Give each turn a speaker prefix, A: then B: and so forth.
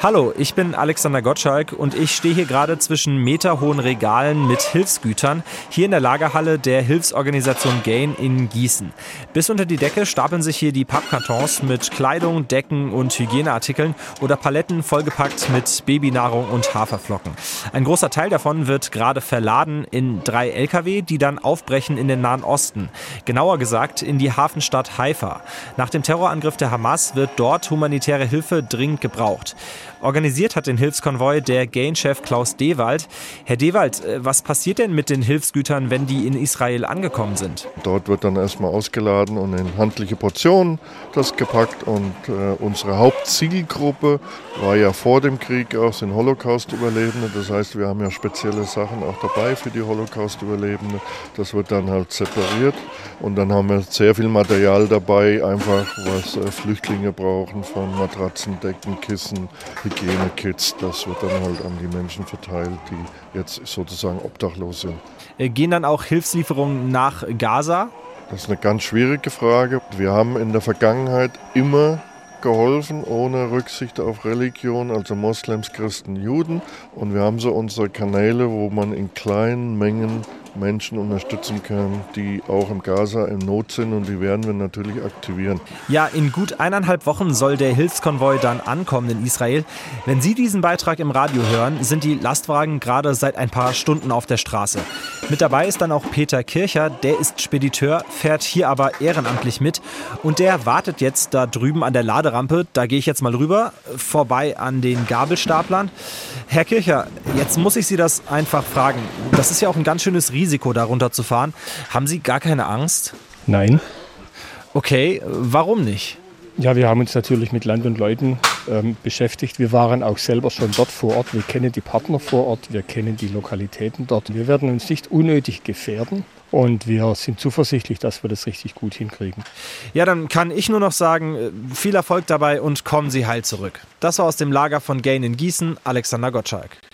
A: Hallo, ich bin Alexander Gottschalk und ich stehe hier gerade zwischen meterhohen Regalen mit Hilfsgütern hier in der Lagerhalle der Hilfsorganisation Gain in Gießen. Bis unter die Decke stapeln sich hier die Pappkartons mit Kleidung, Decken und Hygieneartikeln oder Paletten vollgepackt mit Babynahrung und Haferflocken. Ein großer Teil davon wird gerade verladen in drei Lkw, die dann aufbrechen in den Nahen Osten. Genauer gesagt in die Hafenstadt Haifa. Nach dem Terrorangriff der Hamas wird dort humanitäre Hilfe dringend gebraucht. Organisiert hat den Hilfskonvoi der Gain-Chef Klaus Dewald. Herr Dewald, äh, was passiert denn mit den Hilfsgütern, wenn die in Israel angekommen sind?
B: Dort wird dann erstmal ausgeladen und in handliche Portionen das gepackt. Und äh, unsere Hauptzielgruppe war ja vor dem Krieg auch sind Holocaust-Überlebende. Das heißt, wir haben ja spezielle Sachen auch dabei für die Holocaust-Überlebende. Das wird dann halt separiert. Und dann haben wir sehr viel Material dabei, einfach was äh, Flüchtlinge brauchen, von Matratzen, Decken, Kissen, Hygienekits. Das wird dann halt an die Menschen verteilt, die jetzt sozusagen obdachlos sind.
A: Äh, gehen dann auch Hilfslieferungen nach Gaza?
B: Das ist eine ganz schwierige Frage. Wir haben in der Vergangenheit immer geholfen, ohne Rücksicht auf Religion, also Moslems, Christen, Juden. Und wir haben so unsere Kanäle, wo man in kleinen Mengen Menschen unterstützen kann, die auch im Gaza in Not sind und die werden wir natürlich aktivieren.
A: Ja, in gut eineinhalb Wochen soll der Hilfskonvoi dann ankommen in Israel. Wenn Sie diesen Beitrag im Radio hören, sind die Lastwagen gerade seit ein paar Stunden auf der Straße. Mit dabei ist dann auch Peter Kircher, der ist Spediteur, fährt hier aber ehrenamtlich mit und der wartet jetzt da drüben an der Laderampe. Da gehe ich jetzt mal rüber, vorbei an den Gabelstaplern. Herr Kircher, jetzt muss ich Sie das einfach fragen. Das ist ja auch ein ganz schönes Risiko, darunter zu fahren. Haben Sie gar keine Angst?
C: Nein.
A: Okay, warum nicht?
C: Ja, wir haben uns natürlich mit Land und Leuten ähm, beschäftigt. Wir waren auch selber schon dort vor Ort. Wir kennen die Partner vor Ort, wir kennen die Lokalitäten dort. Wir werden uns nicht unnötig gefährden. Und wir sind zuversichtlich, dass wir das richtig gut hinkriegen.
A: Ja, dann kann ich nur noch sagen, äh, viel Erfolg dabei und kommen Sie heil zurück. Das war aus dem Lager von Gain in Gießen, Alexander Gottschalk.